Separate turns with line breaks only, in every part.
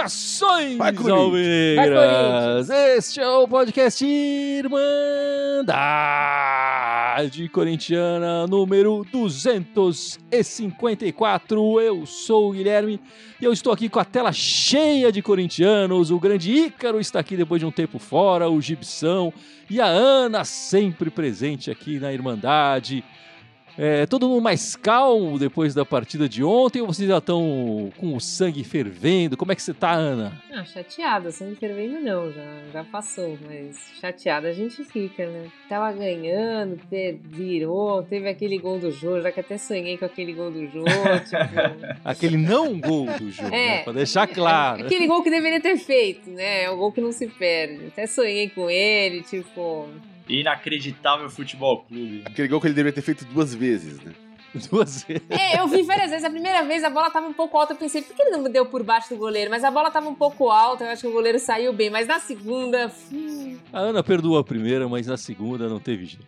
Saudações. Alvinegras! Este é o podcast Irmandade Corintiana número 254. Eu sou o Guilherme e eu estou aqui com a tela cheia de corintianos. O grande Ícaro está aqui depois de um tempo fora, o Gibson e a Ana sempre presente aqui na Irmandade. É, todo mundo mais calmo depois da partida de ontem ou vocês já estão com o sangue fervendo? Como é que você tá, Ana?
Ah, chateada, sangue fervendo não, já, já passou, mas chateada a gente fica, né? Tava ganhando, virou, teve aquele gol do Jô, já que até sonhei com aquele gol do Jô, tipo...
Aquele não gol do jogo,
É.
né? Pra deixar claro.
Aquele gol que deveria ter feito, né? É o gol que não se perde. Até sonhei com ele, tipo...
Inacreditável futebol clube.
Aquele gol que ele deveria ter feito duas vezes, né?
Duas vezes.
É, eu vi várias vezes. A primeira vez a bola tava um pouco alta. Eu pensei, por que ele não deu por baixo do goleiro? Mas a bola tava um pouco alta. Eu acho que o goleiro saiu bem. Mas na segunda. hum,
A Ana perdoou a primeira, mas na segunda não teve jeito.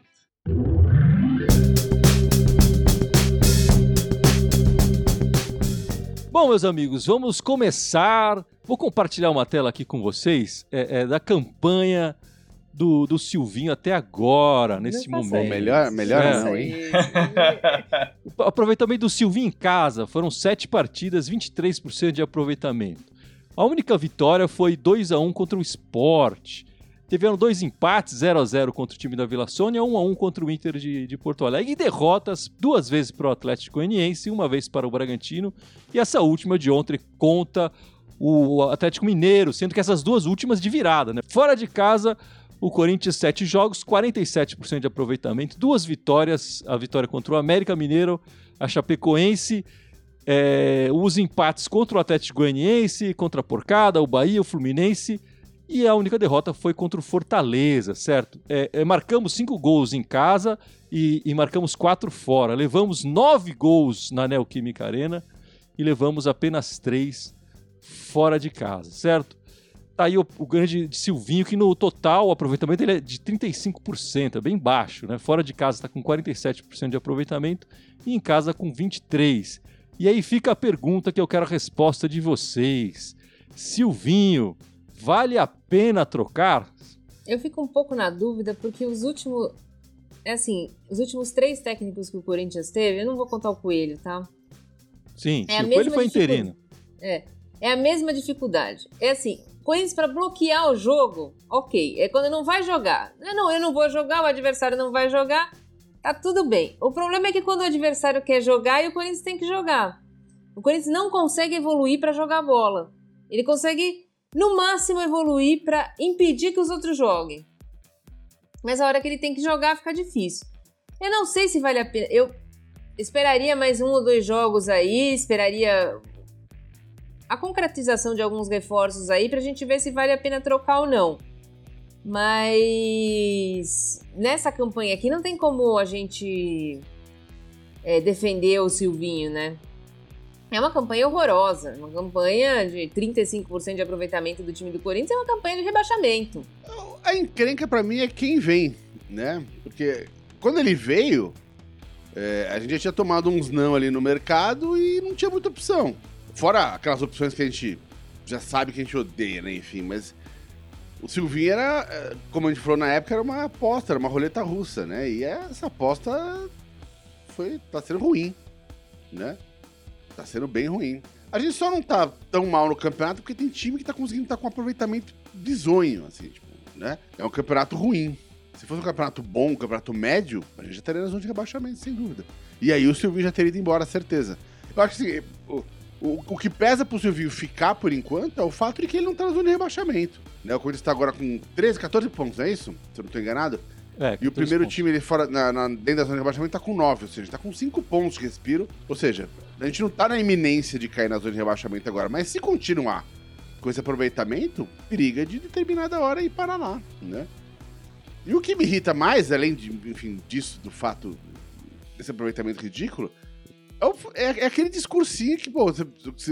Bom, meus amigos, vamos começar. Vou compartilhar uma tela aqui com vocês é, é, da campanha do, do Silvinho até agora, nesse
não
momento.
melhor- melhor
É.
não, hein?
O aproveitamento do Silvinho em casa foram 7 partidas, 23% de aproveitamento. A única vitória foi 2 a 1 contra o Sport. Tiveram dois empates, 0 a 0 contra o time da Vila Sônia, 1 a 1 contra o Inter de, de Porto Alegre e derrotas duas vezes para o Atlético Goianiense, uma vez para o Bragantino e essa última de ontem conta o Atlético Mineiro, sendo que essas duas últimas de virada, né? Fora de casa, o Corinthians 7 jogos, 47% de aproveitamento, duas vitórias, a vitória contra o América Mineiro, a Chapecoense, é, os empates contra o Atlético Goianiense, contra a Porcada, o Bahia, o Fluminense, e a única derrota foi contra o Fortaleza, certo? É, é, marcamos cinco gols em casa e, e marcamos quatro fora. Levamos nove gols na Neoquímica Arena e levamos apenas três fora de casa, certo? Tá aí o, o grande Silvinho, que no total o aproveitamento ele é de 35%, é bem baixo, né? Fora de casa está com 47% de aproveitamento e em casa com 23%. E aí fica a pergunta que eu quero a resposta de vocês. Silvinho, vale a pena trocar?
Eu fico um pouco na dúvida porque os últimos. É assim, os últimos três técnicos que o Corinthians teve, eu não vou contar o Coelho, tá?
Sim,
É
se o Coelho foi interino.
É. É a mesma dificuldade. É assim, Corinthians para bloquear o jogo, ok. É quando não vai jogar. Não, eu não vou jogar, o adversário não vai jogar, tá tudo bem. O problema é que quando o adversário quer jogar, e o Corinthians tem que jogar. O Corinthians não consegue evoluir para jogar bola. Ele consegue, no máximo, evoluir para impedir que os outros joguem. Mas a hora que ele tem que jogar fica difícil. Eu não sei se vale a pena. Eu esperaria mais um ou dois jogos aí, esperaria a concretização de alguns reforços aí pra gente ver se vale a pena trocar ou não. Mas nessa campanha aqui não tem como a gente é, defender o Silvinho, né? É uma campanha horrorosa, uma campanha de 35% de aproveitamento do time do Corinthians é uma campanha de rebaixamento.
A encrenca pra mim é quem vem, né? Porque quando ele veio, é, a gente já tinha tomado uns não ali no mercado e não tinha muita opção. Fora aquelas opções que a gente já sabe que a gente odeia, né? Enfim, mas o Silvinho era, é, como a gente falou na época, era uma aposta, era uma roleta russa, né? E essa aposta foi, tá sendo ruim, né? Tá sendo bem ruim. A gente só não tá tão mal no campeonato porque tem time que tá conseguindo estar com um aproveitamento bizonho, assim, tipo, né? É um campeonato ruim. Se fosse um campeonato bom, um campeonato médio, a gente já estaria na zona de rebaixamento, sem dúvida. E aí o Silvinho já teria ido embora, certeza. Eu acho que assim, o, o, que pesa pro Silvinho ficar por enquanto é o fato de que ele não tá na zona de rebaixamento. Né? O Corinthians tá agora com 13, 14 pontos, não é isso? Se eu não tô enganado.
É,
E o
14
primeiro
pontos.
time ele fora, na, na- dentro da zona de rebaixamento tá com 9, ou seja, tá com 5 pontos de respiro. Ou seja, a gente não tá na iminência de cair na zona de rebaixamento agora, mas se continuar com esse aproveitamento, periga de determinada hora ir para lá, né? E o que me irrita mais, além de, enfim, disso, do fato desse aproveitamento ridículo, é, é- é aquele discursinho que, pô,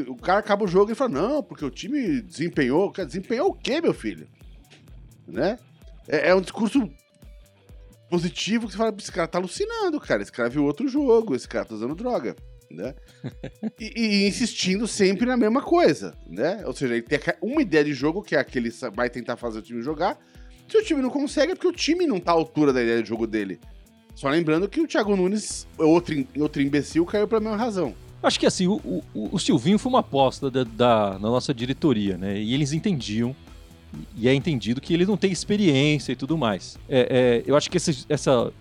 o cara acaba o jogo e fala, não, porque o time desempenhou. Desempenhou o quê, meu filho? Né? É, é um discurso positivo que você fala, esse cara tá alucinando, cara. Esse cara viu outro jogo, esse cara tá usando droga, né? e, e insistindo sempre na mesma coisa, né? Ou seja, ele tem uma ideia de jogo que é aquele vai tentar fazer o time jogar. Se o time não consegue, é porque o time não tá à altura da ideia de jogo dele. Só lembrando que o Thiago Nunes, outro, outro imbecil, caiu pela mesma razão.
Acho que assim, o, o, o Silvinho foi uma aposta da, da, nossa diretoria, né? E eles entendiam e é entendido que ele não tem experiência e tudo mais. É, é, eu acho que esse, essa,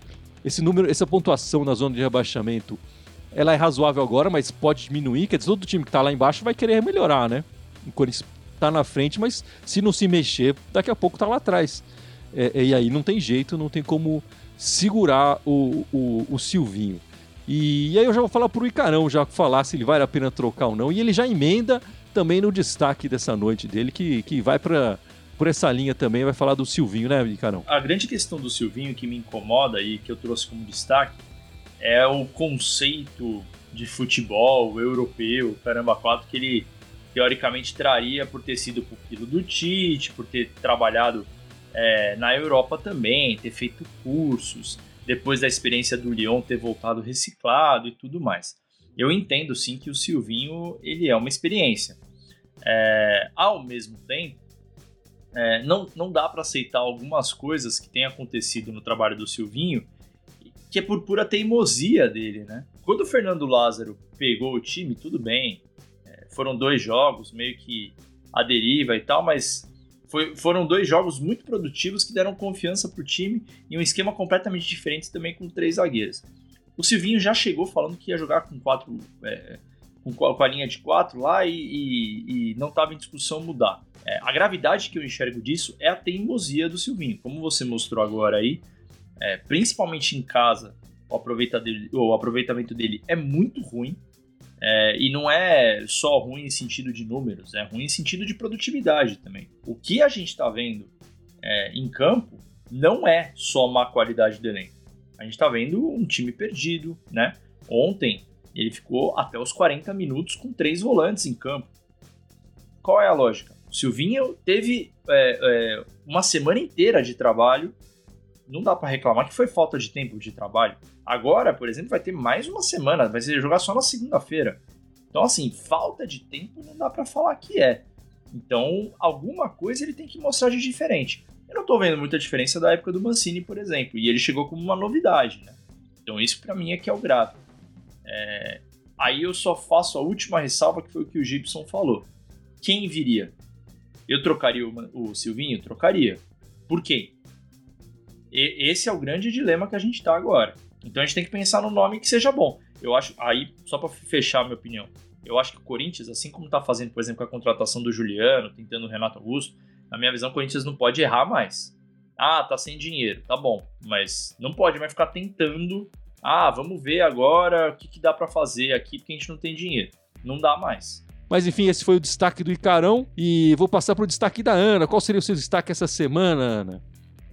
esse número, essa pontuação na zona de rebaixamento, ela é razoável agora, mas pode diminuir. Quer dizer, todo time que está lá embaixo vai querer melhorar, né? O está na frente, mas se não se mexer, daqui a pouco está lá atrás. É, e aí não tem jeito, não tem como segurar o, o, o Silvinho. E, e, aí eu já vou falar pro Icarão, já falar se ele vale a pena trocar ou não. E ele já emenda também no destaque dessa noite dele, que, que vai para por essa linha também, vai falar do Silvinho, né, Carão?
A grande questão do Silvinho que me incomoda e que eu trouxe como destaque é o conceito de futebol europeu, caramba, quatro, que ele teoricamente traria por ter sido pupilo do Tite, por ter trabalhado é, na Europa também, ter feito cursos, depois da experiência do Lyon ter voltado reciclado e tudo mais. Eu entendo sim que o Silvinho ele é uma experiência. É, ao mesmo tempo, é, não, não dá para aceitar algumas coisas que têm acontecido no trabalho do Silvinho, que é por pura teimosia dele, né? Quando o Fernando Lázaro pegou o time, tudo bem, é, foram dois jogos, meio que a deriva e tal, mas foi, foram dois jogos muito produtivos que deram confiança pro time e um esquema completamente diferente também com três zagueiros. O Silvinho já chegou falando que ia jogar com quatro. É, com, a linha de quatro lá e, e, e não estava em discussão mudar. É, a gravidade que eu enxergo disso é a teimosia do Silvinho. Como você mostrou agora aí, é, principalmente em casa, o, dele, o aproveitamento dele é muito ruim. É, e não é só ruim em sentido de números, é ruim em sentido de produtividade também. O que a gente está vendo é, em campo não é só má qualidade do elenco. A gente está vendo um time perdido, né? Ontem ele ficou até os 40 minutos com três volantes em campo. Qual é a lógica? O Silvinho teve é, é, uma semana inteira de trabalho. Não dá para reclamar que foi falta de tempo de trabalho. Agora, por exemplo, vai ter mais uma semana, vai ser jogar só na segunda-feira. Então, assim, falta de tempo não dá para falar que é. Então, alguma coisa ele tem que mostrar de diferente. Eu não tô vendo muita diferença da época do Mancini, por exemplo, e ele chegou como uma novidade, né? Então, isso para mim é que é o grave. É... Aí eu só faço a última ressalva, que foi o que o Gibson falou. Quem viria? Eu trocaria o, o Silvinho? Trocaria. Por quê? E, esse é o grande dilema que a gente está agora. Então a gente tem que pensar no nome que seja bom. Eu acho, aí, só para fechar a minha opinião, eu acho que o Corinthians, assim como está fazendo, por exemplo, com a contratação do Juliano, tentando o Renato Augusto, na minha visão, o Corinthians não pode errar mais. Ah, tá sem dinheiro, tá bom, mas não pode mais ficar tentando. Ah, vamos ver agora o que, que dá para fazer aqui porque a gente não tem dinheiro. Não dá mais.
Mas enfim, esse foi o destaque do Icarão. E vou passar para o destaque da Ana. Qual seria o seu destaque essa semana, Ana?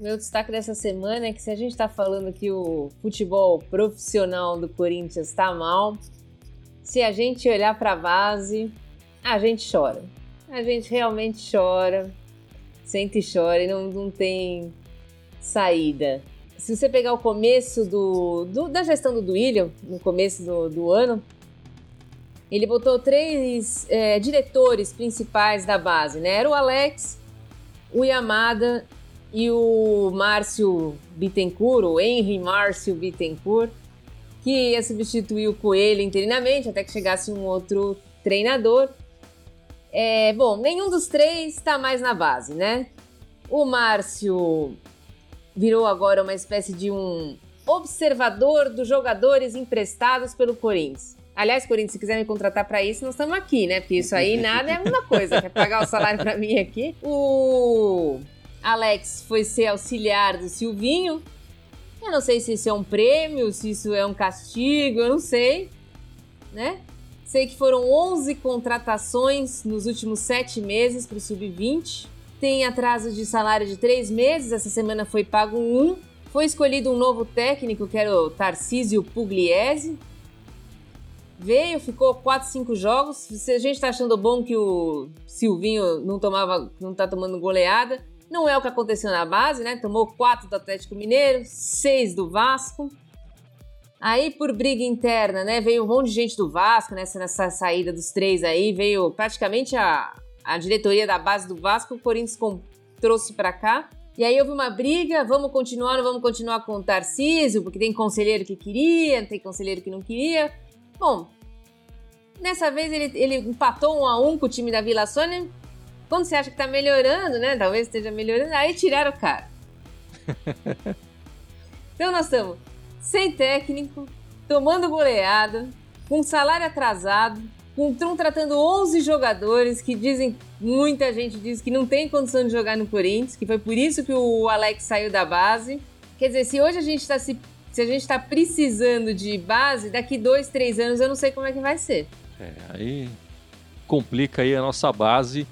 Meu destaque dessa semana é que se a gente está falando que o futebol profissional do Corinthians está mal, se a gente olhar para a base, a gente chora. A gente realmente chora, sente e chora e não, não tem saída. Se você pegar o começo do, do da gestão do Duílio, no começo do, do ano, ele botou três é, diretores principais da base, né? Era o Alex, o Yamada e o Márcio Bittencourt, o Henry Márcio Bittencourt, que ia substituir o Coelho interinamente até que chegasse um outro treinador. É, bom, nenhum dos três está mais na base, né? O Márcio virou agora uma espécie de um observador dos jogadores emprestados pelo Corinthians. Aliás, Corinthians, se quiser me contratar para isso, nós estamos aqui, né? Porque isso aí nada é a mesma coisa. Quer pagar o salário para mim aqui? O Alex foi ser auxiliar do Silvinho. Eu não sei se isso é um prêmio, se isso é um castigo, eu não sei, né? Sei que foram 11 contratações nos últimos sete meses para o Sub-20. Tem atraso de salário de três meses, essa semana foi pago um. Foi escolhido um novo técnico, que era o Tarcísio Pugliese veio, ficou 4, 5 jogos. Se a gente tá achando bom que o Silvinho não tomava, não tá tomando goleada, Não é o que aconteceu na base, né? Tomou quatro do Atlético Mineiro, seis do Vasco. Aí, por briga interna, né? Veio um monte de gente do Vasco nessa, nessa saída dos três aí. Veio praticamente a, a diretoria da base do Vasco, o Corinthians com, trouxe para cá. E aí houve uma briga, vamos continuar, não vamos continuar com o Tarcísio, porque tem conselheiro que queria, tem conselheiro que não queria. Bom, Nessa vez ele, ele empatou um a um com o time da Vila Sônia. Quando você acha que tá melhorando, né? Talvez esteja melhorando, aí tiraram o cara. então nós estamos sem técnico, tomando goleada, com salário atrasado, com estão tratando 11 jogadores que dizem, muita gente diz que não tem condição de jogar no Corinthians, que foi por isso que o Alex saiu da base. Quer dizer, se hoje a gente está se, se a gente está precisando de base, daqui dois, três anos eu não sei como é que vai ser.
É, aí complica aí a nossa base,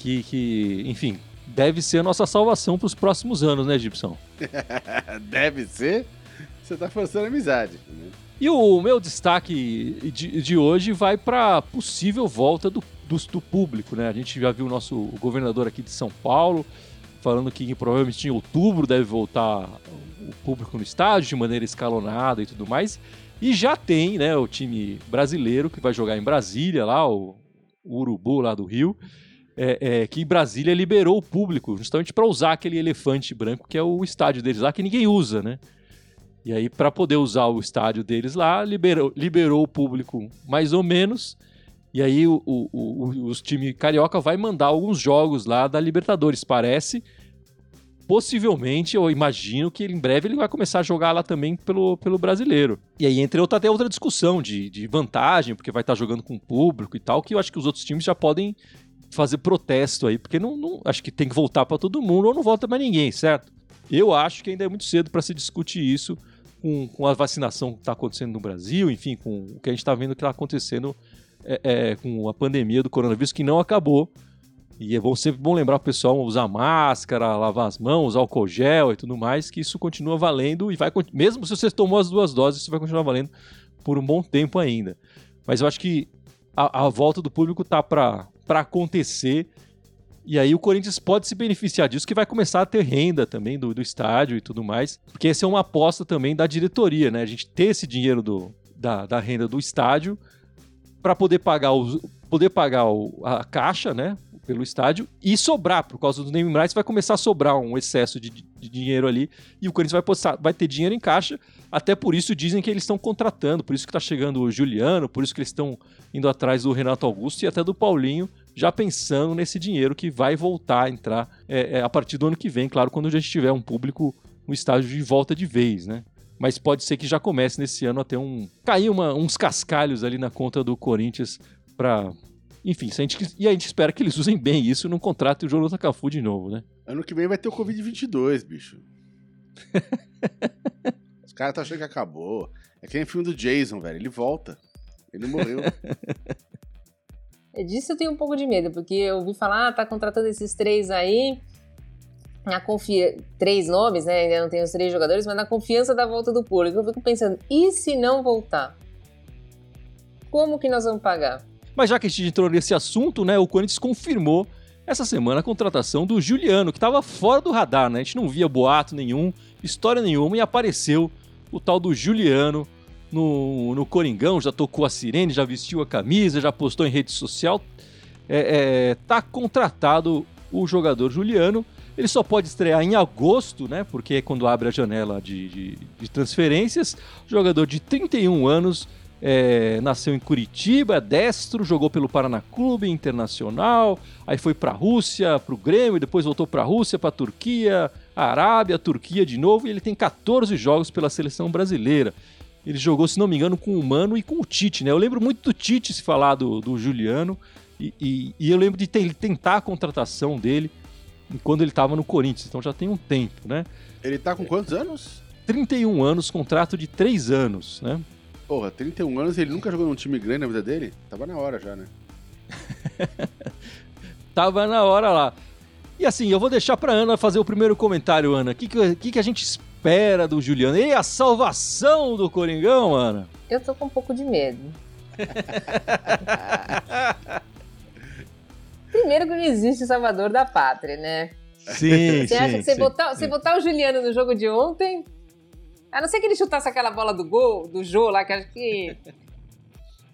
que, que enfim, deve ser a nossa salvação para os próximos anos, né, Gibson?
deve ser? Você está forçando amizade. Né?
E o meu destaque de, de hoje vai para possível volta do, do, do, público, né? A gente já viu o nosso governador aqui de São Paulo falando que provavelmente em outubro deve voltar o público no estádio de maneira escalonada e tudo mais. E já tem né, o time brasileiro que vai jogar em Brasília, lá, o, o Urubu lá do Rio, é, é, que Brasília liberou o público justamente para usar aquele elefante branco que é o estádio deles lá, que ninguém usa, né? E aí, para poder usar o estádio deles lá, liberou, liberou o público mais ou menos. E aí, o, o, o, os time carioca vai mandar alguns jogos lá da Libertadores, parece possivelmente, eu imagino que em breve ele vai começar a jogar lá também pelo, pelo brasileiro. E aí entra outra, até outra discussão de, de vantagem, porque vai estar jogando com o público e tal, que eu acho que os outros times já podem fazer protesto aí, porque não, não acho que tem que voltar para todo mundo ou não volta mais ninguém, certo? Eu acho que ainda é muito cedo para se discutir isso com, com a vacinação que está acontecendo no Brasil, enfim, com o que a gente está vendo que está acontecendo é, é, com a pandemia do coronavírus, que não acabou. E é bom, sempre bom lembrar o pessoal usar máscara, lavar as mãos, álcool gel e tudo mais, que isso continua valendo e vai mesmo se você tomou as duas doses, isso vai continuar valendo por um bom tempo ainda. Mas eu acho que a, a volta do público tá para acontecer e aí o Corinthians pode se beneficiar disso, que vai começar a ter renda também do, do estádio e tudo mais, porque essa é uma aposta também da diretoria, né? A gente ter esse dinheiro do, da, da renda do estádio para poder pagar os, poder pagar o, a caixa, né? Pelo estádio e sobrar, por causa do naming rights, vai começar a sobrar um excesso de, de dinheiro ali e o Corinthians vai, postar, vai ter dinheiro em caixa. Até por isso dizem que eles estão contratando, por isso que está chegando o Juliano, por isso que eles estão indo atrás do Renato Augusto e até do Paulinho, já pensando nesse dinheiro que vai voltar a entrar é, é, a partir do ano que vem, claro, quando a gente tiver um público no estádio de volta de vez, né? Mas pode ser que já comece nesse ano a ter um. cair uma, uns cascalhos ali na conta do Corinthians para enfim, a gente, e a gente espera que eles usem bem isso no contrato e o Jonathan Cafu de novo, né?
Ano que vem vai ter o Covid-22, bicho. Os caras estão achando que acabou. É que nem filme do Jason, velho. Ele volta. Ele morreu.
É disso eu tenho um pouco de medo, porque eu ouvi falar, ah, tá contratando esses três aí. Na confia... Três nomes, né? Ainda não tem os três jogadores, mas na confiança da volta do público. Eu fico pensando, e se não voltar? Como que nós vamos pagar?
Mas já que a gente entrou nesse assunto, né, o Corinthians confirmou essa semana a contratação do Juliano, que estava fora do radar, né? A gente não via boato nenhum, história nenhuma, e apareceu o tal do Juliano no, no Coringão, já tocou a sirene, já vestiu a camisa, já postou em rede social. É, é, tá contratado o jogador Juliano. Ele só pode estrear em agosto, né? Porque é quando abre a janela de, de, de transferências. Jogador de 31 anos, é, nasceu em Curitiba, é destro, jogou pelo Paraná Clube Internacional, aí foi para a Rússia, para o Grêmio, depois voltou para a Rússia, para a Turquia, Arábia, Turquia de novo, e ele tem 14 jogos pela seleção brasileira. Ele jogou, se não me engano, com o Mano e com o Tite, né? Eu lembro muito do Tite se falar do, do Juliano, e, e, e, eu lembro de ter, tentar a contratação dele quando ele estava no Corinthians, então já tem um tempo, né?
Ele tá com quantos anos?
31 anos, contrato de 3 anos, né?
Porra, 31 anos e ele nunca jogou num time grande na vida dele? Tava na hora já, né?
Tava na hora lá. E assim, eu vou deixar pra Ana fazer o primeiro comentário, Ana. O que, que, que a gente espera do Juliano? E a salvação do Coringão, Ana?
Eu tô com um pouco de medo. Primeiro que não existe salvador da pátria, né?
Sim,
Você
sim,
acha que você
sim.
botar, você botar o Juliano no jogo de ontem, a não ser que ele chutasse aquela bola do gol, do Jô lá, que acho que.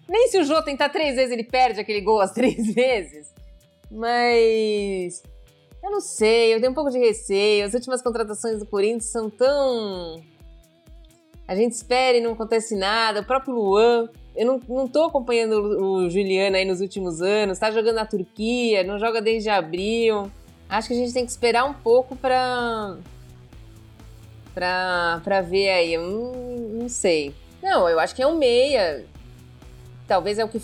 Nem se o Jô tentar três vezes, ele perde aquele gol as três vezes. Mas. Eu não sei, eu tenho um pouco de receio. As últimas contratações do Corinthians são tão. A gente espera e não acontece nada. O próprio Luan. Eu não, não tô acompanhando o Juliano aí nos últimos anos. Tá jogando na Turquia, não joga desde abril. Acho que a gente tem que esperar um pouco pra. Pra, pra ver aí. Eu não, sei. Não, eu acho que é um meia. Talvez é o que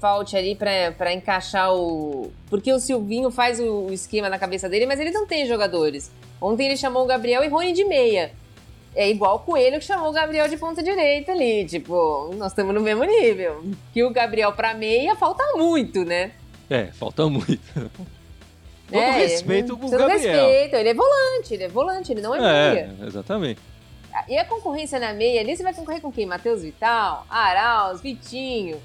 falte ali pra, pra encaixar o. Porque o Silvinho faz o, o esquema na cabeça dele, mas ele não tem jogadores. Ontem ele chamou o Gabriel e Rony de meia. É igual o Coelho que chamou o Gabriel de ponta direita ali. Tipo, nós estamos no mesmo nível. Que o Gabriel pra meia falta muito, né?
É, falta muito. Todo
É,
respeito com o
todo
Gabriel.
respeito. Ele é volante, ele é volante, ele não é, meia.
É, exatamente.
E a concorrência na meia ali, você vai concorrer com quem? Matheus Vital, Arauz, Vitinho.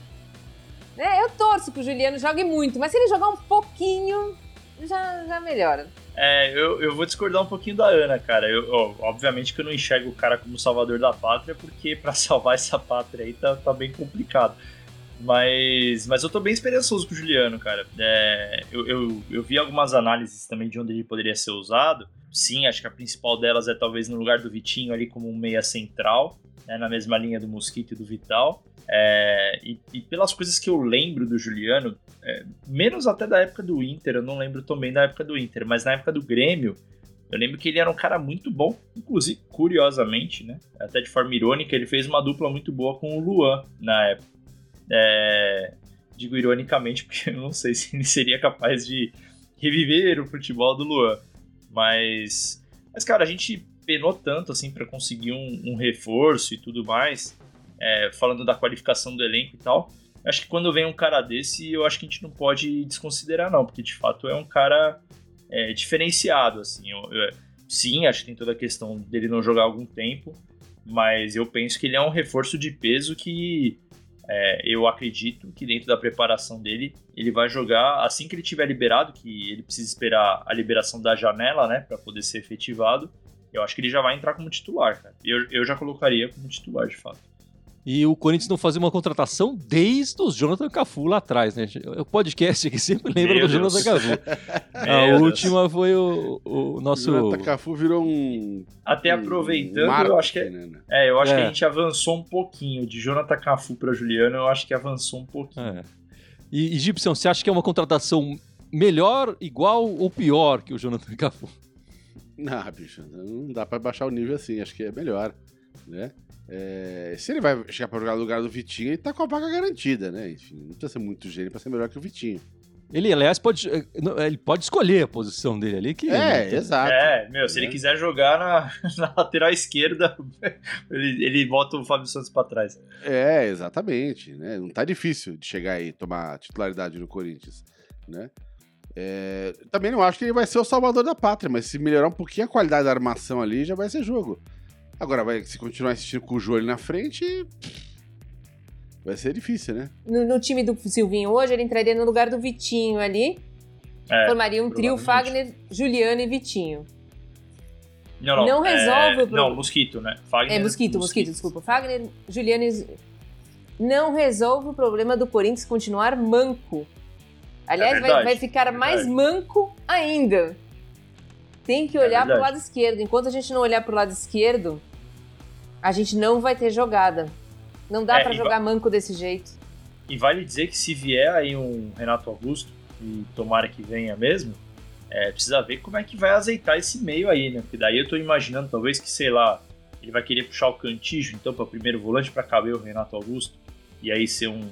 Né? Eu torço que o Juliano jogue muito, mas se ele jogar um pouquinho, já, já melhora.
É, eu, eu vou discordar um pouquinho da Ana, cara. Eu, ó, obviamente que eu não enxergo o cara como salvador da pátria, porque pra salvar essa pátria aí tá, tá bem complicado. Mas, mas eu tô bem esperançoso com o Juliano, cara. É, eu, eu, eu vi algumas análises também de onde ele poderia ser usado. Sim, acho que a principal delas é talvez no lugar do Vitinho ali como um meia central, né, na mesma linha do Mosquito e do Vital. É, e, e pelas coisas que eu lembro do Juliano, é, menos até da época do Inter, eu não lembro também da época do Inter, mas na época do Grêmio, eu lembro que ele era um cara muito bom, inclusive, curiosamente, né? Até de forma irônica, ele fez uma dupla muito boa com o Luan na época. É, digo ironicamente, porque eu não sei se ele seria capaz de reviver o futebol do Luan. Mas, mas cara, a gente penou tanto assim para conseguir um, um reforço e tudo mais, é, falando da qualificação do elenco e tal. Acho que quando vem um cara desse, eu acho que a gente não pode desconsiderar, não, porque de fato é um cara é, diferenciado. Assim, eu, eu- sim, acho que tem toda a questão dele não jogar algum tempo, mas eu penso que ele é um reforço de peso que é, eu acredito que dentro da preparação dele, ele vai jogar assim que ele tiver liberado, que ele precisa esperar a liberação da janela, né, para poder ser efetivado. Eu acho que ele já vai entrar como titular, cara. Eu, eu já colocaria como titular, de fato.
E o Corinthians não fazia uma contratação desde os Jonathan Cafu lá atrás, né? O podcast aqui sempre lembra
Meu
do
Deus.
Jonathan Cafu. A
Deus.
última foi o, o nosso.
O Tacafu virou um.
Até
um
aproveitando,
marco,
eu acho que é,
né, né?
é, eu acho que
É.
a gente avançou um pouquinho. De Jonathan Cafu para Juliano, eu acho que avançou um pouquinho.
É. E, Gibson, você acha que é uma contratação melhor, igual ou pior que o Jonathan Cafu?
Não, bicho, não dá pra baixar o nível assim, acho que é melhor, né? É, se ele vai chegar pra jogar no lugar do Vitinho, ele tá com a vaga garantida, né? Enfim, não precisa ser muito gênio pra ser melhor que o Vitinho.
Ele, aliás, pode, eh, não, ele pode escolher a posição dele ali. Que
É, exato.
É, meu, se
né?
ele quiser jogar na, na lateral esquerda, ele, ele bota o Fábio Santos pra trás.
É, exatamente, né? Não tá difícil de chegar aí e tomar titularidade no Corinthians, né? É, também não acho que ele vai ser o salvador da pátria, mas se melhorar um pouquinho a qualidade da armação ali, já vai ser jogo. Agora, vai, se continuar insistindo com o Jô ali na frente, vai ser difícil, né?
No, no time do Silvinho hoje, ele entraria no lugar do Vitinho ali.
É,
formaria um trio. Fagner, Juliano e Vitinho.
Não, não.
Não resolve
é,
o pro-
Não, Mosquito, né? Fagner,
É, mosquito, mosquito, desculpa. Fagner, Juliano e... Não resolve o problema do Corinthians continuar manco. Aliás, vai,
verdade,
vai ficar
é
mais manco ainda. Tem que
É
olhar pro
verdade.
lado esquerdo. Enquanto a gente não olhar pro lado esquerdo, a gente não vai ter jogada. Não dá
É,
pra
e
jogar manco desse jeito.
E vale dizer que se vier aí um Renato Augusto, e tomara que venha mesmo, é, precisa ver como é que vai azeitar esse meio aí, né? Porque daí eu tô imaginando, talvez que, sei lá, ele vai querer puxar o Cantijo, então, para primeiro volante para caber o Renato Augusto, e aí ser um,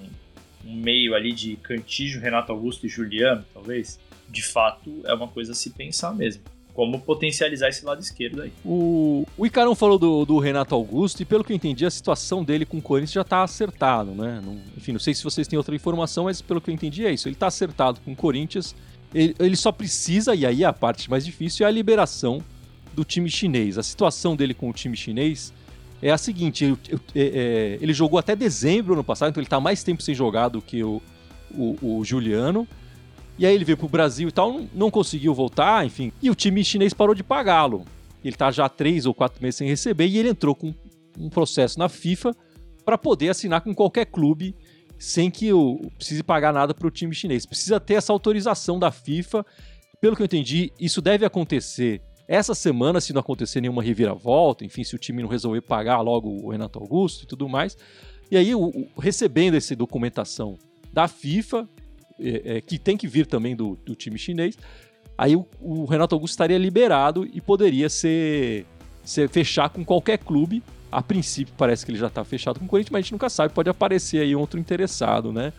um meio ali de Cantijo, Renato Augusto e Juliano, talvez. De fato, é uma coisa a se pensar mesmo. Como potencializar esse lado esquerdo aí.
O, o Icarão falou do, do Renato Augusto e, pelo que eu entendi, a situação dele com o Corinthians já tá acertado, né? Não- enfim, não sei se vocês têm outra informação, mas pelo que eu entendi é isso. Ele tá acertado com o Corinthians. Ele, ele só precisa, e aí a parte mais difícil, é a liberação do time chinês. A situação dele com o time chinês é a seguinte: eu- eu- é- é, ele jogou até dezembro ano passado, então ele tá mais tempo sem jogar do que o, o, o Juliano. E aí ele veio pro Brasil e tal, não, conseguiu voltar, enfim. E o time chinês parou de pagá-lo. Ele tá já há três ou quatro meses sem receber e ele entrou com um processo na FIFA para poder assinar com qualquer clube sem que o, precise pagar nada para o time chinês. Precisa ter essa autorização da FIFA. Pelo que eu entendi, isso deve acontecer essa semana, se não acontecer nenhuma reviravolta, enfim, se o time não resolver pagar logo o Renato Augusto e tudo mais. E aí, o, o, recebendo essa documentação da FIFA, é, é, que tem que vir também do, do time chinês, aí o, o, Renato Augusto estaria liberado e poderia ser, ser fechar com qualquer clube. A princípio parece que ele já está fechado com o Corinthians, mas a gente nunca sabe, pode aparecer aí outro interessado, né?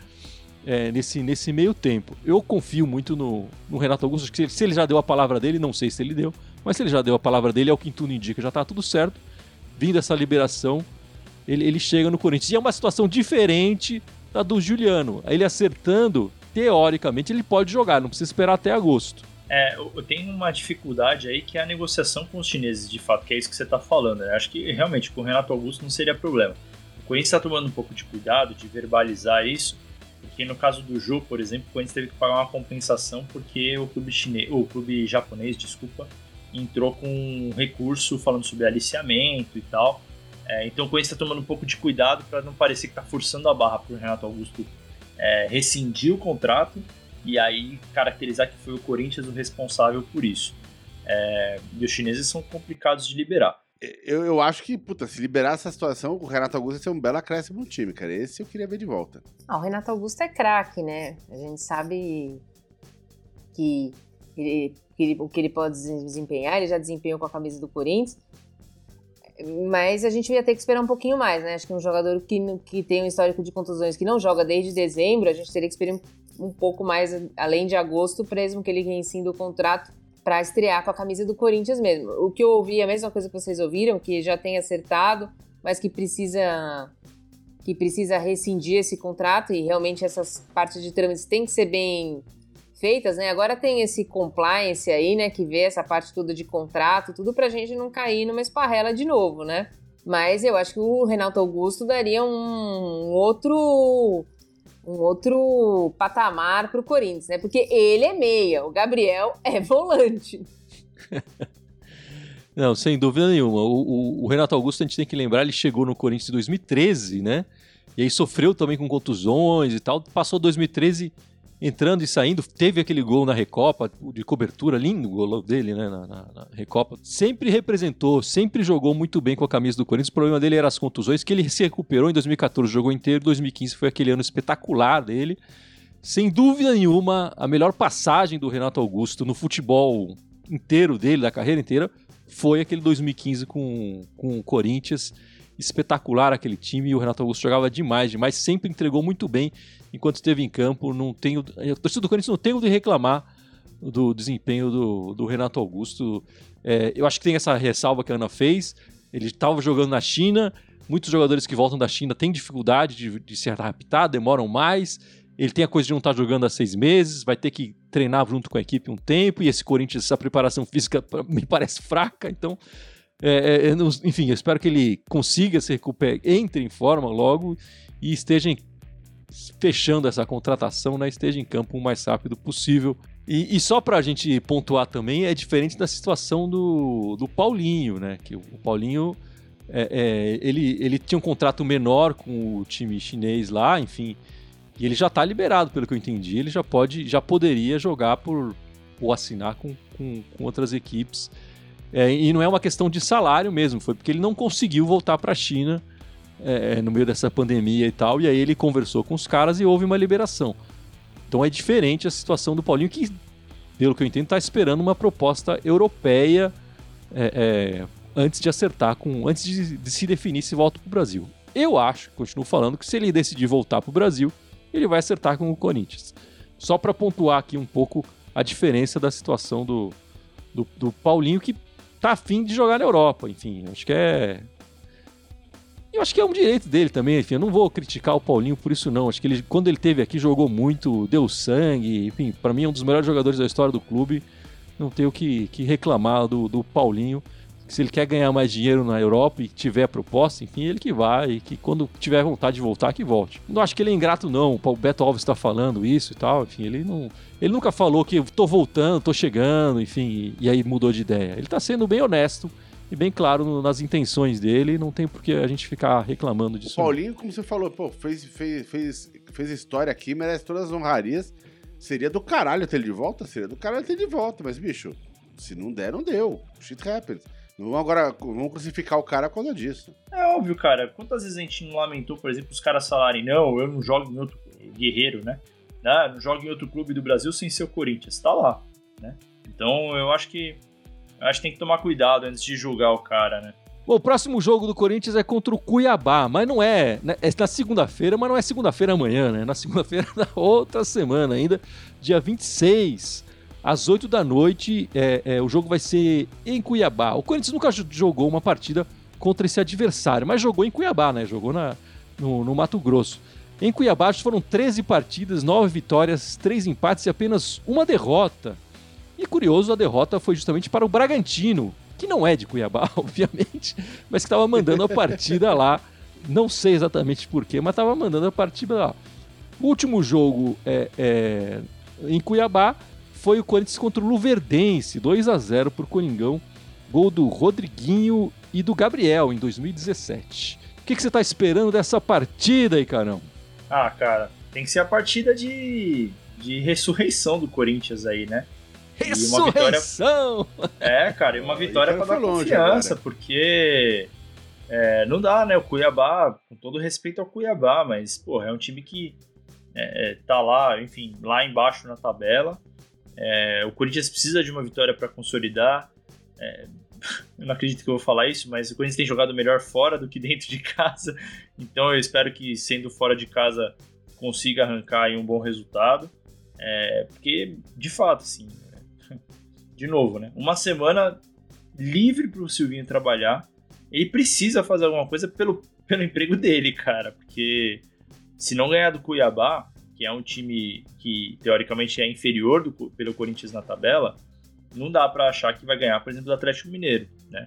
É, nesse, nesse meio tempo. Eu confio muito no, no Renato Augusto, acho que se ele já deu a palavra dele, não sei se ele deu, mas se ele já deu a palavra dele, é o que tudo indica, já está tudo certo. Vindo essa liberação, ele, ele chega no Corinthians. E é uma situação diferente da do Juliano. Ele acertando, teoricamente, ele pode jogar, não precisa esperar até agosto.
É, tenho uma dificuldade aí que é a negociação com os chineses, de fato, que é isso que você está falando. Né? Acho que realmente com o Renato Augusto não seria problema. O Corinthians está tomando um pouco de cuidado de verbalizar isso, porque no caso do Ju, por exemplo, o Corinthians teve que pagar uma compensação porque o clube chinês, o clube japonês, desculpa, entrou com um recurso falando sobre aliciamento e tal. É, então o Corinthians está tomando um pouco de cuidado para não parecer que está forçando a barra para o Renato Augusto é, rescindir o contrato e aí caracterizar que foi o Corinthians o responsável por isso. É, e os chineses são complicados de liberar.
Eu, eu acho que, puta, se liberar essa situação, o Renato Augusto ia ser um belo acréscimo no time, cara. Esse eu queria ver de volta.
Ah, o Renato Augusto é craque, né? A gente sabe que ele, que ele, o que ele pode desempenhar, ele já desempenhou com a camisa do Corinthians. Mas a gente ia ter que esperar um pouquinho mais, né? Acho que um jogador que, que tem um histórico de contusões que não joga desde dezembro, a gente teria que esperar um, um pouco mais, além de agosto, mesmo que ele reincida o contrato para estrear com a camisa do Corinthians mesmo. O que eu ouvi é a mesma coisa que vocês ouviram, que já tem acertado, mas que precisa que precisa rescindir esse contrato e realmente essas partes de trâmites têm que ser bem feitas, né? Agora tem esse compliance aí, né, que vê essa parte toda de contrato, tudo pra gente não cair numa esparrela de novo, né? Mas eu acho que o Renato Augusto daria um outro um outro patamar pro Corinthians, né? Porque ele é meia, o Gabriel é volante.
Não, sem dúvida nenhuma. O, o, o, Renato Augusto, a gente tem que lembrar, ele chegou no Corinthians em 2013, né? E aí sofreu também com contusões e tal. Passou 2013 entrando e saindo. Teve aquele gol na Recopa, de cobertura, lindo o gol dele, né, na, na, na, Recopa. Sempre representou, sempre jogou muito bem com a camisa do Corinthians. O problema dele era as contusões, que ele se recuperou em 2014, jogou inteiro. 2015 foi aquele ano espetacular dele. Sem dúvida nenhuma, a melhor passagem do Renato Augusto no futebol inteiro dele, da carreira inteira, foi aquele 2015 com, com o Corinthians. Espetacular aquele time e o Renato Augusto jogava demais, demais, sempre entregou muito bem enquanto esteve em campo. Não tenho, a torcida do Corinthians não tem o de reclamar do desempenho do, do Renato Augusto. É, eu acho que tem essa ressalva que a Ana fez. Ele estava jogando na China. Muitos jogadores que voltam da China têm dificuldade de, de se adaptar, demoram mais. Ele tem a coisa de não estar jogando há seis meses, vai ter que treinar junto com a equipe um tempo. E esse Corinthians, essa preparação física me parece fraca. Então, é, é, enfim, eu espero que ele consiga se recuperar, entre em forma logo e esteja em fechando essa contratação, né, esteja em campo o mais rápido possível. E, e só para a gente pontuar também, é diferente da situação do, do Paulinho, né? Que o, Paulinho é, é, ele, ele tinha um contrato menor com o time chinês lá, enfim, e ele já está liberado, pelo que eu entendi. Ele já pode, já poderia jogar por ou assinar com, com, com outras equipes. É, e não é uma questão de salário mesmo, foi porque ele não conseguiu voltar para a China é, é, no meio dessa pandemia e tal, e aí ele conversou com os caras e houve uma liberação. Então é diferente a situação do Paulinho, que, pelo que eu entendo, está esperando uma proposta europeia é, é, antes de acertar, com, antes de, de se definir se volta para o Brasil. Eu acho, continuo falando, que se ele decidir voltar para o Brasil, ele vai acertar com o Corinthians. Só para pontuar aqui um pouco a diferença da situação do, do, do Paulinho, que tá afim de jogar na Europa. Enfim, acho que é eu acho que é um direito dele também, enfim, eu não vou criticar o Paulinho por isso não. Acho que ele, quando ele teve aqui, jogou muito, deu sangue, enfim, para mim é um dos melhores jogadores da história do clube. Não tenho que, que reclamar do, do Paulinho. se ele quer ganhar mais dinheiro na Europa e tiver proposta, enfim, ele que vai, e que quando tiver vontade de voltar, que volte. Não acho que ele é ingrato, não. O Beto Alves está falando isso e tal, enfim, ele não. Ele nunca falou que tô voltando, tô chegando, enfim, e, e aí mudou de ideia. Ele está sendo bem honesto e bem claro nas intenções dele, não tem por que a gente ficar reclamando disso.
O Paulinho, como você falou, pô, fez, fez, fez, fez história aqui, merece todas as honrarias. Seria do caralho ter ele de volta? Seria do caralho ter ele de volta, mas, bicho, se não der, não deu. Shit happens. Não vamos agora vamos crucificar o cara por causa disso.
É óbvio, cara. Quantas vezes a gente não lamentou, por exemplo, os caras falarem, não, eu não jogo em outro guerreiro, né? Ah, não jogo em outro clube do Brasil sem ser o Corinthians. Tá lá, né? Então eu acho que eu acho que tem que tomar cuidado antes de julgar o cara, né?
Bom, o próximo jogo do Corinthians é contra o Cuiabá, mas não é. Né? É na segunda-feira, mas não é segunda-feira amanhã, né? Na segunda-feira da outra semana ainda, dia 26 às 8 da noite, é, é, o jogo vai ser em Cuiabá. O Corinthians nunca jogou uma partida contra esse adversário, mas jogou em Cuiabá, né? Jogou na, no, no Mato Grosso. Em Cuiabá foram 13 partidas, 9 vitórias, 3 empates e apenas uma derrota. E curioso, a derrota foi justamente para o Bragantino, que não é de Cuiabá, obviamente, mas que estava mandando a partida lá. Não sei exatamente porquê, mas estava mandando a partida lá. O último jogo é, é, em Cuiabá foi o Corinthians contra o Luverdense, 2 a 0 por Coringão. Gol do Rodriguinho e do Gabriel em 2017. O que, que você está esperando dessa partida aí, carão?
Ah, cara, tem que ser a partida de, de ressurreição do Corinthians aí, né?
Ressurreição!
Vitória... É, cara, e uma vitória para dar confiança, agora. porque é, não dá, né? O Cuiabá, com todo respeito ao Cuiabá, mas, porra, é um time que é, é tá lá, enfim, lá embaixo na tabela. É, o Corinthians precisa de uma vitória para consolidar. É, eu não acredito que eu vou falar isso, mas o Corinthians tem jogado melhor fora do que dentro de casa. Então eu espero que, sendo fora de casa, consiga arrancar um bom resultado. É, porque, de fato, assim, de novo, né? Uma semana livre para o Silvinho trabalhar. Ele precisa fazer alguma coisa pelo, pelo emprego dele, cara. Porque se não ganhar do Cuiabá, que é um time que teoricamente é inferior do, pelo Corinthians na tabela, não dá para achar que vai ganhar, por exemplo, do Atlético Mineiro, né?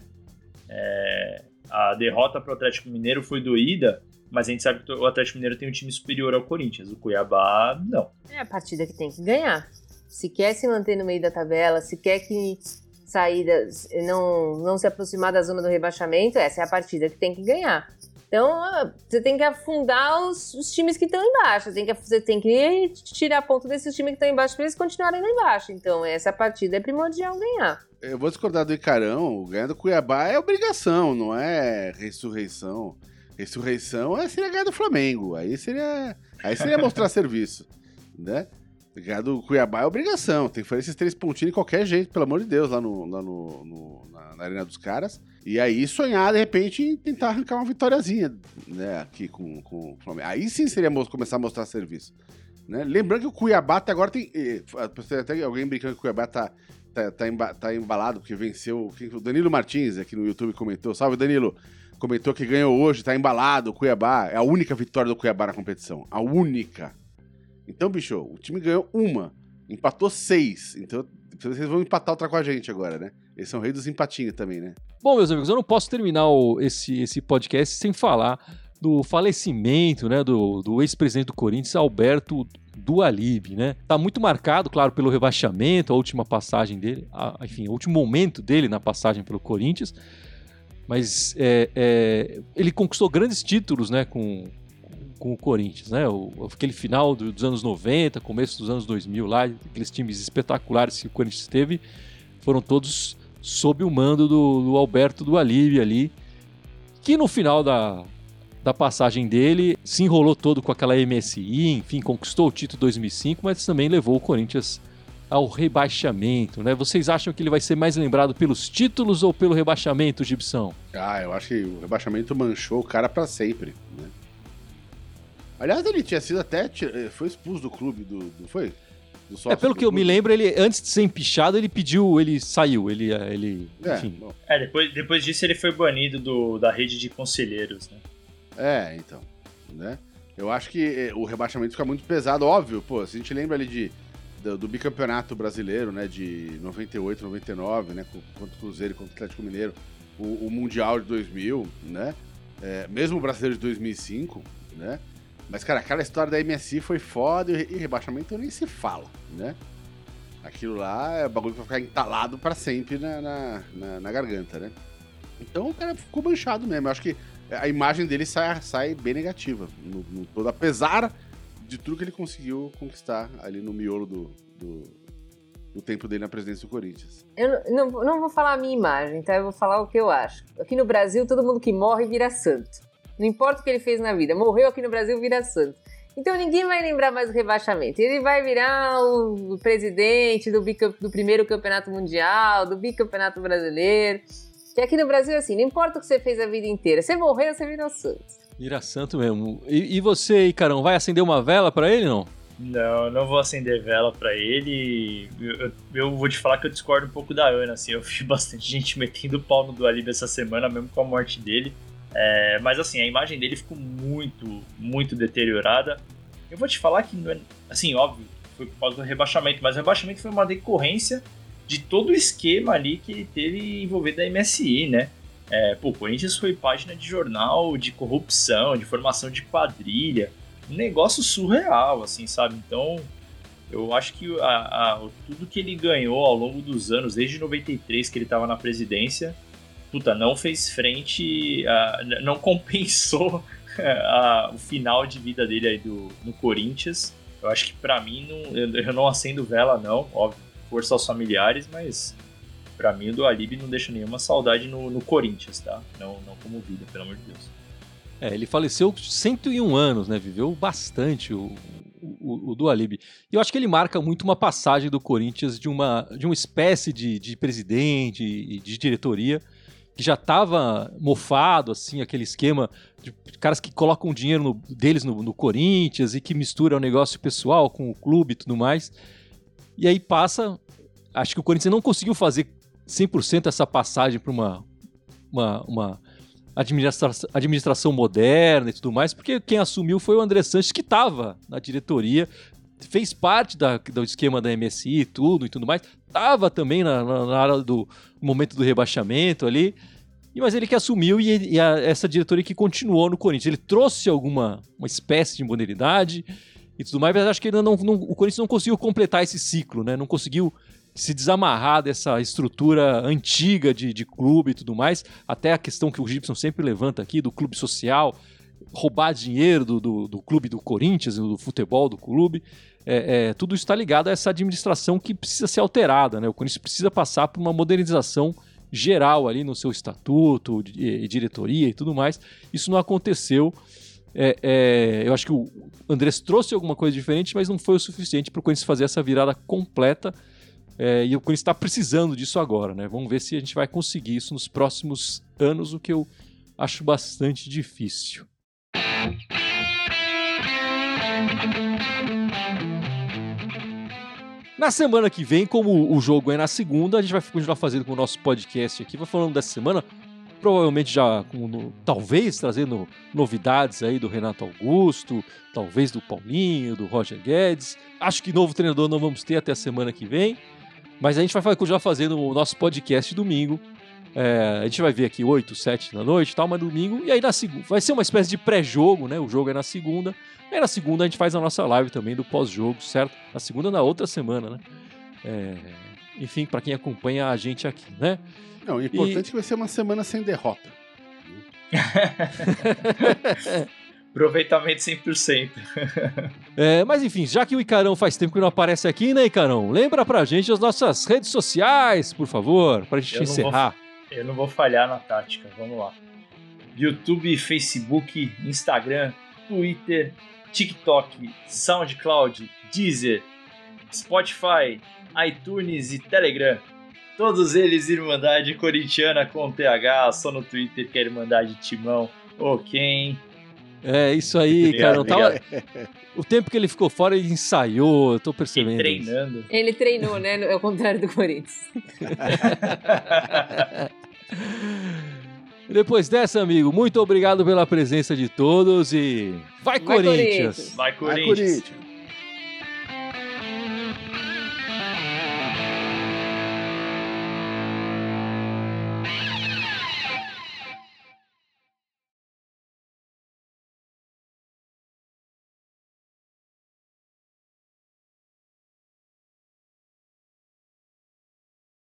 É, a derrota para o Atlético Mineiro foi doída, mas a gente sabe que o Atlético Mineiro tem um time superior ao Corinthians. O Cuiabá, não.
É a partida que tem que ganhar. Se quer se manter no meio da tabela, se quer que saídas não, não se aproximar da zona do rebaixamento, essa é a partida que tem que ganhar. Então, você tem que afundar os, os times que estão embaixo. Você tem, que, você tem que tirar ponto desses times que estão embaixo para eles continuarem lá embaixo. Então, essa partida é primordial ganhar.
Eu vou discordar do Icarão. Ganhar do Cuiabá é obrigação, não é ressurreição. Ressurreição é seria ganhar do Flamengo. Aí seria, aí seria mostrar serviço, né? Ganhar do Cuiabá é obrigação. Tem que fazer esses três pontinhos de qualquer jeito, pelo amor de Deus, lá, no, lá no, no na, na Arena dos Caras. E aí sonhar, de repente, em tentar arrancar uma vitóriazinha, né, aqui com, com o Flamengo. Aí sim seria começar a mostrar serviço. Né? Lembrando que o Cuiabá até agora tem. Até alguém brincando que o Cuiabá tá, tá, tá, tá embalado, porque venceu. O Danilo Martins aqui no YouTube comentou. Salve, Danilo! Comentou que ganhou hoje, tá embalado. O Cuiabá é a única vitória do Cuiabá na competição. A única. Então, bicho, o time ganhou uma, empatou seis. Então, vocês vão empatar outra com a gente agora, né? Eles são rei dos empatinhos também, né?
Bom, meus amigos, eu não posso terminar esse, esse podcast sem falar do falecimento né, do, do ex-presidente do Corinthians, Alberto Dualib, né? Tá muito marcado, claro, pelo rebaixamento, a última passagem dele, a, enfim, o último momento dele na passagem pelo Corinthians. Mas é, é, ele conquistou grandes títulos, né, com, com o Corinthians, né? O, aquele final dos anos 90, começo dos anos 2000 lá, aqueles times espetaculares que o Corinthians teve, foram todos sob o mando do, do Alberto do Alibe ali, que no final da, da passagem dele se enrolou todo com aquela MSI, enfim, conquistou o título 2005, mas também levou o Corinthians ao rebaixamento, né? Vocês acham que ele vai ser mais lembrado pelos títulos ou pelo rebaixamento, Gibson?
Ah, eu acho que o rebaixamento manchou o cara para sempre, né? Aliás, ele tinha sido até foi expulso do clube do, do foi?
é, pelo que eu me lembro, ele antes de ser empichado, ele pediu, ele saiu, ele, ele é, enfim.
É, depois, depois disso ele foi banido do, da rede de conselheiros, né?
É, então, né? Eu acho que eh, o rebaixamento fica muito pesado, óbvio, pô, se a gente lembra ali de, do, do bicampeonato brasileiro, né, de 98, 99, né, contra o Cruzeiro, contra o Atlético Mineiro, o, o Mundial de 2000, né? É, mesmo o Brasileiro de 2005, né? Mas, cara, aquela história da MSI foi foda e, rebaixamento nem se fala, né? Aquilo lá é bagulho pra ficar entalado para sempre na, na, na, na, garganta, né? Então o cara ficou manchado mesmo. Eu acho que a imagem dele sai, sai bem negativa no, no todo, apesar de tudo que ele conseguiu conquistar ali no miolo do, do, do tempo dele na presidência do Corinthians.
Eu não, não vou falar a minha imagem, tá? Eu vou falar o que eu acho. Aqui no Brasil, todo mundo que morre vira santo. Não importa o que ele fez na vida, morreu aqui no Brasil, vira santo. Então ninguém vai lembrar mais do rebaixamento. Ele vai virar o presidente do, do primeiro campeonato mundial, do bicampeonato brasileiro. Que aqui no Brasil é assim, não importa o que você fez a vida inteira. Você morreu, você virou santo.
Vira santo mesmo. E, e você, Icarão, vai acender uma vela para ele, não?
Não, não vou acender vela para ele. Eu, eu, eu, vou te falar que eu discordo um pouco da Ana, assim. Eu vi bastante gente metendo pau no Dualib essa semana, mesmo com a morte dele. É, mas assim, a imagem dele ficou muito, muito deteriorada. Eu vou te falar que, é, assim, óbvio, foi por causa do rebaixamento, mas o rebaixamento foi uma decorrência de todo o esquema ali que ele teve envolvido da MSI, né? É, pô, o Corinthians foi página de jornal de corrupção, de formação de quadrilha, um negócio surreal, assim, sabe? Então, eu acho que a, a, tudo que ele ganhou ao longo dos anos, desde 93 que ele estava na presidência, puta, não fez frente, uh, não compensou uh, o final de vida dele aí do, no Corinthians. Eu acho que para mim, não, eu, eu, não acendo vela não, óbvio, força aos familiares, mas para mim o do Alib não deixa nenhuma saudade no, no Corinthians, tá? Não, não como vida, pelo amor de Deus.
É, ele faleceu 101 anos, né? Viveu bastante o, o, o Dualib. E eu acho que ele marca muito uma passagem do Corinthians de uma, de uma espécie de, de presidente e de diretoria que já estava mofado, assim, aquele esquema de caras que colocam dinheiro no, deles no, no, Corinthians e que misturam o negócio pessoal com o clube e tudo mais. E aí passa. Acho que o Corinthians não conseguiu fazer 100% essa passagem para uma, uma, uma administra administração moderna e tudo mais, porque quem assumiu foi o André Sanches, que estava na diretoria, fez parte da, do esquema da MSI e tudo e tudo mais, estava também na, na, na área do momento do rebaixamento ali, mas ele que assumiu e, e a, essa diretoria que continuou no Corinthians. Ele trouxe alguma uma espécie de modernidade e tudo mais, mas acho que ainda não, não, o Corinthians não conseguiu completar esse ciclo, né? Não conseguiu se desamarrar dessa estrutura antiga de, de clube e tudo mais. Até a questão que o Gibson sempre levanta aqui do clube social, roubar dinheiro do, do, do clube do Corinthians, do futebol do clube. É, é, tudo está ligado a essa administração que precisa ser alterada. Né? O Corinthians precisa passar por uma modernização geral ali no seu estatuto e, diretoria e tudo mais. Isso não aconteceu. É, é, eu acho que o Andrés trouxe alguma coisa diferente, mas não foi o suficiente para o Corinthians fazer essa virada completa. É, e o Corinthians está precisando disso agora, né? Vamos ver se a gente vai conseguir isso nos próximos anos, o que eu acho bastante difícil. Na semana que vem, como o jogo é na segunda, a gente vai continuar fazendo com o nosso podcast aqui, vai falando dessa semana, provavelmente já no, talvez trazendo novidades aí do Renato Augusto, talvez do Paulinho, do Roger Guedes. Acho que novo treinador não vamos ter até a semana que vem, mas a gente vai continuar fazendo o nosso podcast domingo. É, a gente vai ver aqui 8, 7 da noite tal, mas domingo. E aí na segunda. Vai ser uma espécie de pré-jogo, né? O jogo é na segunda. Aí na segunda a gente faz a nossa live também do pós-jogo, certo? Na segunda na outra semana, né? É, enfim, para quem acompanha a gente aqui, né?
Não, o importante e... é que vai ser uma semana sem derrota.
Aproveitamento 100%.
é, mas enfim, já que o Icarão faz tempo que não aparece aqui, né, Icarão? Lembra pra gente as nossas redes sociais, por favor, pra gente eu encerrar.
Vou, eu não vou falhar na tática, vamos lá. YouTube, Facebook, Instagram, Twitter, TikTok, SoundCloud, Deezer, Spotify, iTunes e Telegram. Todos eles Irmandade Corintiana com TH, só no Twitter que é Irmandade Timão. Ok.
É isso aí, cara. Tava... O tempo que ele ficou fora, ele ensaiou, eu tô percebendo.
E treinando.
Ele treinou, né? Ao contrário do Corinthians.
Depois dessa, amigo, muito obrigado pela presença de todos e vai, vai Corinthians.
Corinthians! Vai Corinthians! Vai Corinthians.